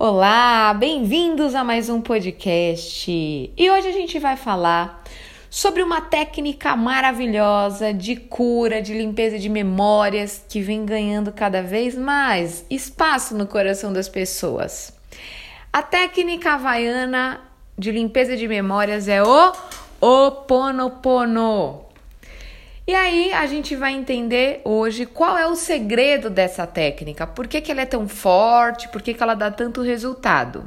Olá, bem-vindos a mais um podcast. E hoje a gente vai falar sobre uma técnica maravilhosa de cura, de limpeza de memórias que vem ganhando cada vez mais espaço no coração das pessoas. A técnica havaiana de limpeza de memórias é o Oponopono. E aí a gente vai entender hoje qual é o segredo dessa técnica, por que, que ela é tão forte, por que, que ela dá tanto resultado.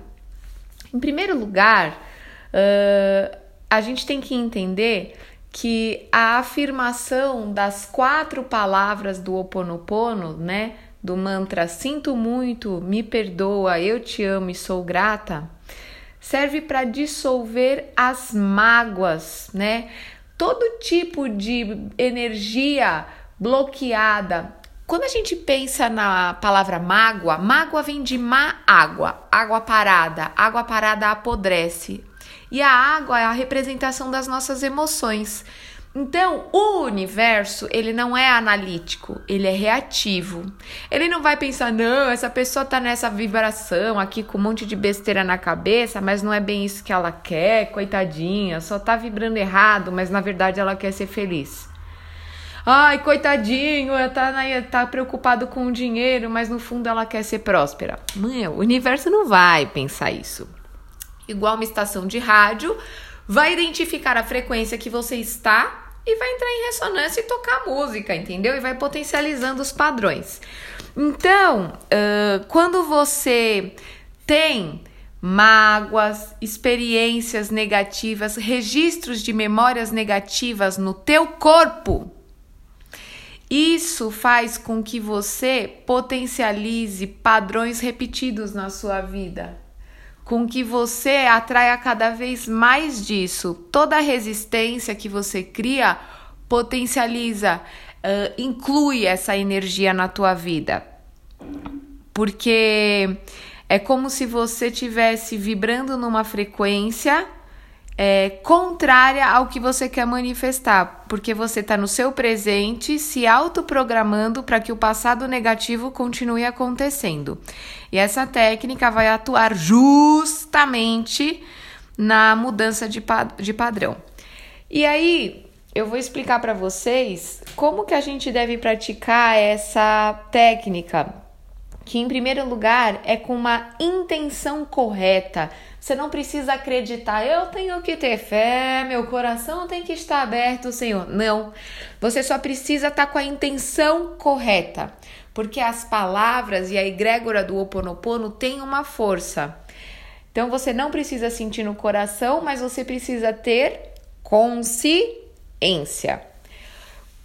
Em primeiro lugar, uh, a gente tem que entender que a afirmação das quatro palavras do Ho Oponopono, né, do mantra sinto muito, me perdoa, eu te amo e sou grata, serve para dissolver as mágoas, né? Todo tipo de energia bloqueada. Quando a gente pensa na palavra mágoa, mágoa vem de má água, água parada, água parada apodrece. E a água é a representação das nossas emoções. Então, o universo, ele não é analítico, ele é reativo. Ele não vai pensar, não, essa pessoa tá nessa vibração aqui com um monte de besteira na cabeça, mas não é bem isso que ela quer, coitadinha, só tá vibrando errado, mas na verdade ela quer ser feliz. Ai, coitadinho, tá, tá preocupado com o dinheiro, mas no fundo ela quer ser próspera. Meu, o universo não vai pensar isso. Igual uma estação de rádio, vai identificar a frequência que você está e vai entrar em ressonância e tocar música, entendeu? E vai potencializando os padrões. Então, uh, quando você tem mágoas, experiências negativas, registros de memórias negativas no teu corpo, isso faz com que você potencialize padrões repetidos na sua vida com que você atraia cada vez mais disso. Toda resistência que você cria potencializa, uh, inclui essa energia na tua vida. Porque é como se você estivesse vibrando numa frequência é, contrária ao que você quer manifestar, porque você está no seu presente se autoprogramando para que o passado negativo continue acontecendo. E essa técnica vai atuar justamente na mudança de, de padrão. E aí, eu vou explicar para vocês como que a gente deve praticar essa técnica que em primeiro lugar é com uma intenção correta. Você não precisa acreditar, eu tenho que ter fé, meu coração tem que estar aberto, Senhor. Não. Você só precisa estar com a intenção correta, porque as palavras e a egrégora do Oponopono têm uma força. Então você não precisa sentir no coração, mas você precisa ter consciência.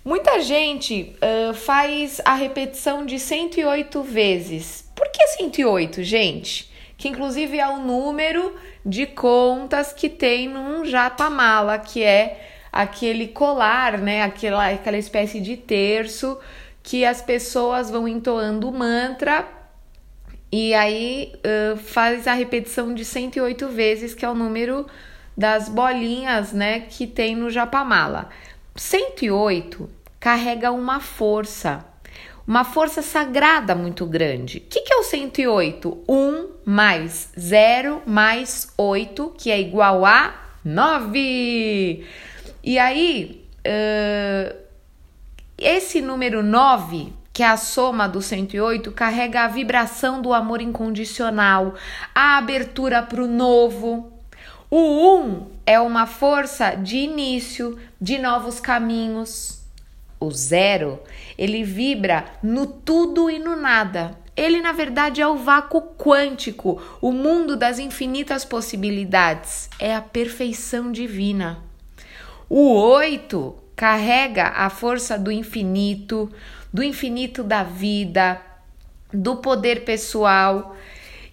Muita gente uh, faz a repetição de 108 vezes. Por que 108, gente? Que inclusive é o número de contas que tem num japamala, que é aquele colar, né? Aquela, aquela espécie de terço que as pessoas vão entoando o mantra e aí uh, faz a repetição de 108 vezes, que é o número das bolinhas, né, que tem no japamala. 108 carrega uma força, uma força sagrada muito grande. O que, que é o 108? 1 mais 0 mais 8, que é igual a 9. E aí, uh, esse número 9, que é a soma do 108, carrega a vibração do amor incondicional, a abertura para o novo. O 1 é uma força de início, de novos caminhos o zero, ele vibra no tudo e no nada. Ele, na verdade, é o vácuo quântico, o mundo das infinitas possibilidades. É a perfeição divina. O oito carrega a força do infinito, do infinito da vida, do poder pessoal.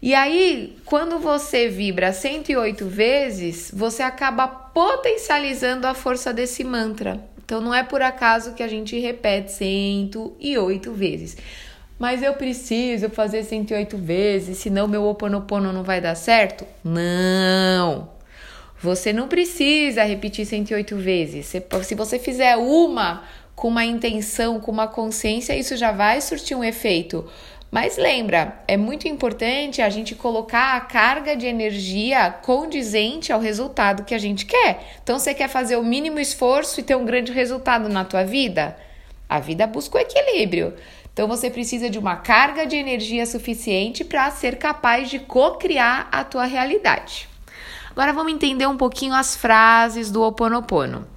E aí, quando você vibra 108 vezes, você acaba potencializando a força desse mantra. Então não é por acaso que a gente repete 108 vezes. Mas eu preciso fazer 108 vezes, senão meu oponopono não vai dar certo? Não. Você não precisa repetir 108 vezes. Se você fizer uma com uma intenção, com uma consciência, isso já vai surtir um efeito. Mas lembra, é muito importante a gente colocar a carga de energia condizente ao resultado que a gente quer. Então, você quer fazer o mínimo esforço e ter um grande resultado na tua vida? A vida busca o equilíbrio. Então, você precisa de uma carga de energia suficiente para ser capaz de co-criar a tua realidade. Agora, vamos entender um pouquinho as frases do Ho Oponopono.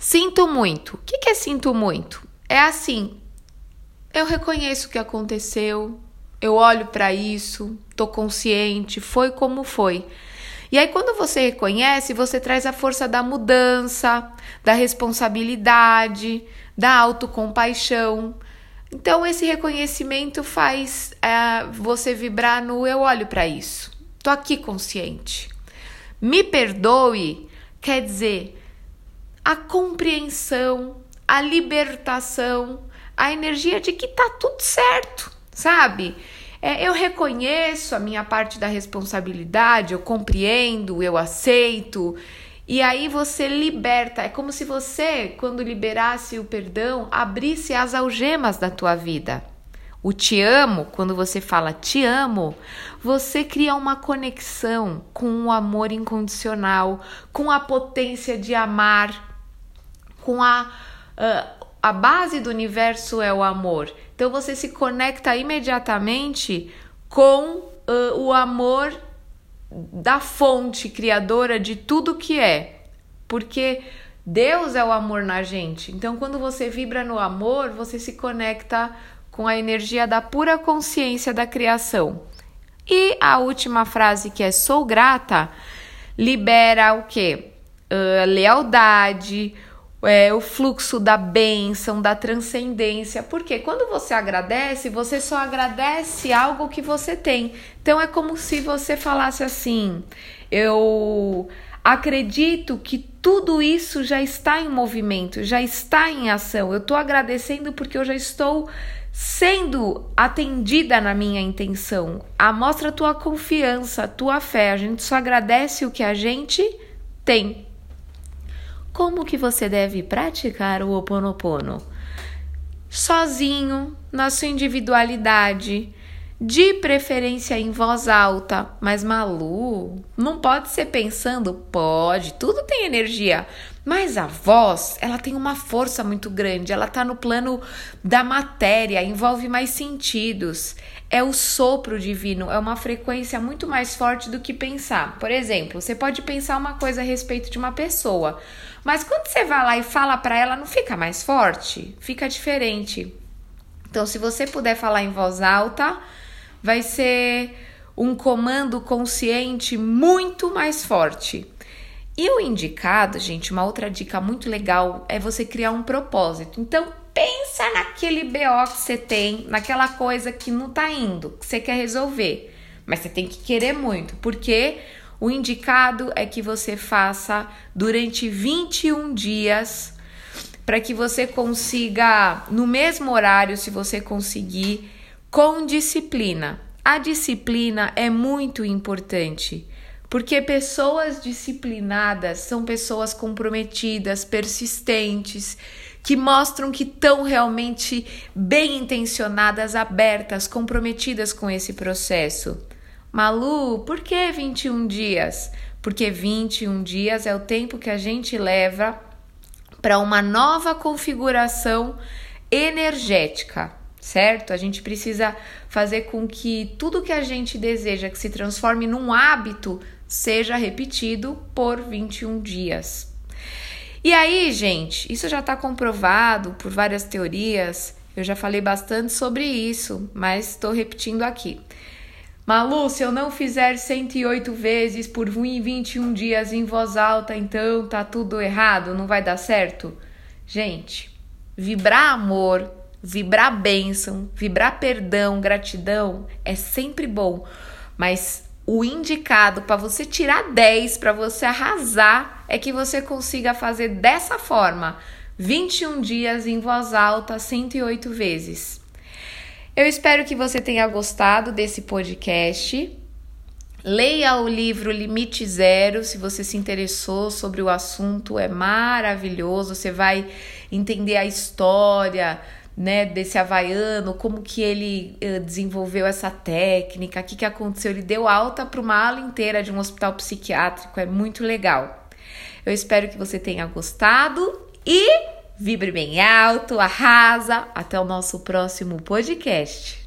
Sinto muito. O que é sinto muito? É assim, eu reconheço o que aconteceu, eu olho para isso, tô consciente, foi como foi. E aí, quando você reconhece, você traz a força da mudança, da responsabilidade, da autocompaixão. Então, esse reconhecimento faz é, você vibrar no eu olho para isso, tô aqui consciente. Me perdoe quer dizer a compreensão, a libertação a energia de que tá tudo certo, sabe? É, eu reconheço a minha parte da responsabilidade, eu compreendo, eu aceito. E aí você liberta. É como se você, quando liberasse o perdão, abrisse as algemas da tua vida. O te amo, quando você fala te amo, você cria uma conexão com o amor incondicional, com a potência de amar, com a, uh, a base do universo é o amor. Então você se conecta imediatamente com uh, o amor da fonte criadora de tudo que é. Porque Deus é o amor na gente. Então quando você vibra no amor, você se conecta com a energia da pura consciência da criação. E a última frase que é sou grata libera o que? Uh, lealdade, é, o fluxo da bênção, da transcendência. Porque quando você agradece, você só agradece algo que você tem. Então é como se você falasse assim: eu acredito que tudo isso já está em movimento, já está em ação. Eu estou agradecendo porque eu já estou sendo atendida na minha intenção. Mostra a tua confiança, a tua fé. A gente só agradece o que a gente tem. Como que você deve praticar o Ho Oponopono? Sozinho, na sua individualidade, de preferência em voz alta, mas Malu, não pode ser pensando, pode, tudo tem energia, mas a voz, ela tem uma força muito grande, ela tá no plano da matéria, envolve mais sentidos. É o sopro divino, é uma frequência muito mais forte do que pensar. Por exemplo, você pode pensar uma coisa a respeito de uma pessoa, mas quando você vai lá e fala para ela, não fica mais forte? Fica diferente. Então, se você puder falar em voz alta, vai ser um comando consciente muito mais forte. E o indicado, gente, uma outra dica muito legal é você criar um propósito. Então, pensa naquele BO que você tem, naquela coisa que não tá indo, que você quer resolver. Mas você tem que querer muito, porque o indicado é que você faça durante 21 dias para que você consiga, no mesmo horário, se você conseguir, com disciplina. A disciplina é muito importante, porque pessoas disciplinadas são pessoas comprometidas, persistentes, que mostram que estão realmente bem intencionadas, abertas, comprometidas com esse processo. Malu, por que 21 dias? Porque 21 dias é o tempo que a gente leva para uma nova configuração energética, certo? A gente precisa fazer com que tudo que a gente deseja que se transforme num hábito seja repetido por 21 dias. E aí, gente, isso já está comprovado por várias teorias. Eu já falei bastante sobre isso, mas estou repetindo aqui. Malu, se eu não fizer 108 vezes por 21 dias em voz alta, então tá tudo errado, não vai dar certo? Gente, vibrar amor, vibrar bênção, vibrar perdão, gratidão é sempre bom, mas o indicado para você tirar 10, para você arrasar, é que você consiga fazer dessa forma: 21 dias em voz alta, 108 vezes. Eu espero que você tenha gostado desse podcast. Leia o livro Limite Zero se você se interessou sobre o assunto, é maravilhoso. Você vai entender a história né, desse havaiano, como que ele uh, desenvolveu essa técnica, o que, que aconteceu. Ele deu alta para uma ala inteira de um hospital psiquiátrico, é muito legal. Eu espero que você tenha gostado e vibre bem alto, arrasa. Até o nosso próximo podcast.